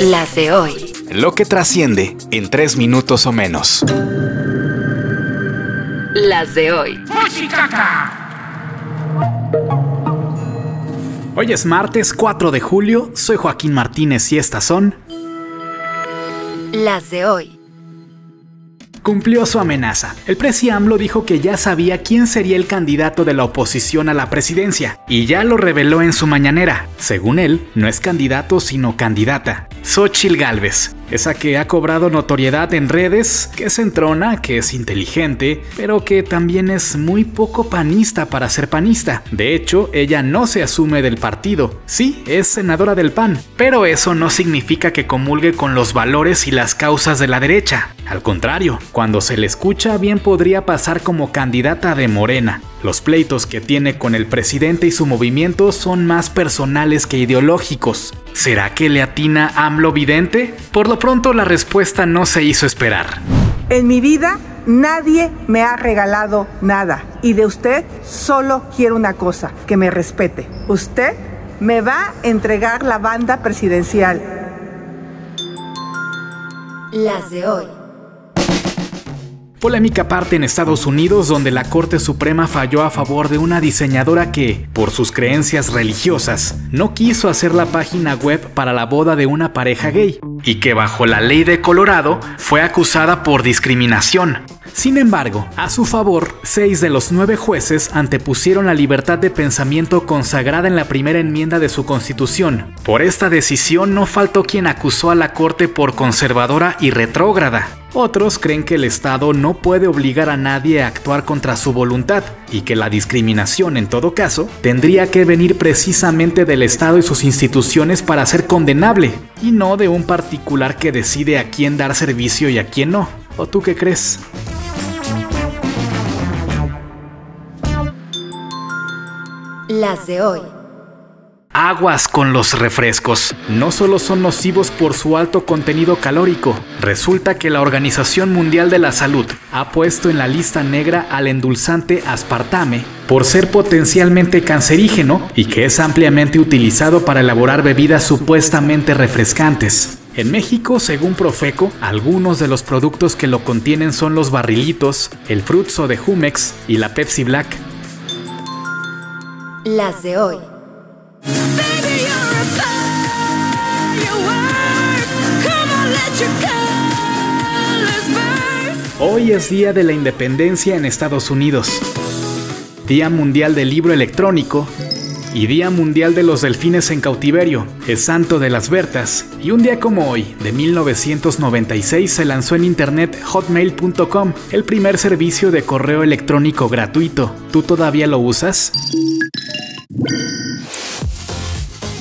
Las de hoy. Lo que trasciende en tres minutos o menos. Las de hoy. Hoy es martes 4 de julio, soy Joaquín Martínez y estas son... Las de hoy. Cumplió su amenaza. El presi AMLO dijo que ya sabía quién sería el candidato de la oposición a la presidencia, y ya lo reveló en su mañanera. Según él, no es candidato sino candidata. Xochil Gálvez, esa que ha cobrado notoriedad en redes, que es entrona, que es inteligente, pero que también es muy poco panista para ser panista. De hecho, ella no se asume del partido. Sí, es senadora del PAN, pero eso no significa que comulgue con los valores y las causas de la derecha. Al contrario, cuando se le escucha bien podría pasar como candidata de Morena. Los pleitos que tiene con el presidente y su movimiento son más personales que ideológicos. ¿Será que le atina AMLO vidente? Por lo pronto la respuesta no se hizo esperar. En mi vida nadie me ha regalado nada y de usted solo quiero una cosa, que me respete. Usted me va a entregar la banda presidencial. Las de hoy. Polémica parte en Estados Unidos donde la Corte Suprema falló a favor de una diseñadora que, por sus creencias religiosas, no quiso hacer la página web para la boda de una pareja gay y que bajo la ley de Colorado fue acusada por discriminación. Sin embargo, a su favor, seis de los nueve jueces antepusieron la libertad de pensamiento consagrada en la primera enmienda de su constitución. Por esta decisión no faltó quien acusó a la Corte por conservadora y retrógrada. Otros creen que el Estado no puede obligar a nadie a actuar contra su voluntad y que la discriminación, en todo caso, tendría que venir precisamente del Estado y sus instituciones para ser condenable, y no de un particular que decide a quién dar servicio y a quién no. ¿O tú qué crees? Las de hoy. Aguas con los refrescos. No solo son nocivos por su alto contenido calórico, resulta que la Organización Mundial de la Salud ha puesto en la lista negra al endulzante aspartame por ser potencialmente cancerígeno y que es ampliamente utilizado para elaborar bebidas supuestamente refrescantes. En México, según Profeco, algunos de los productos que lo contienen son los barrilitos, el frutzo de Jumex y la Pepsi Black. Las de hoy. Hoy es Día de la Independencia en Estados Unidos, Día Mundial del Libro Electrónico y Día Mundial de los Delfines en Cautiverio, es Santo de las Bertas, y un día como hoy, de 1996, se lanzó en internet hotmail.com, el primer servicio de correo electrónico gratuito. ¿Tú todavía lo usas?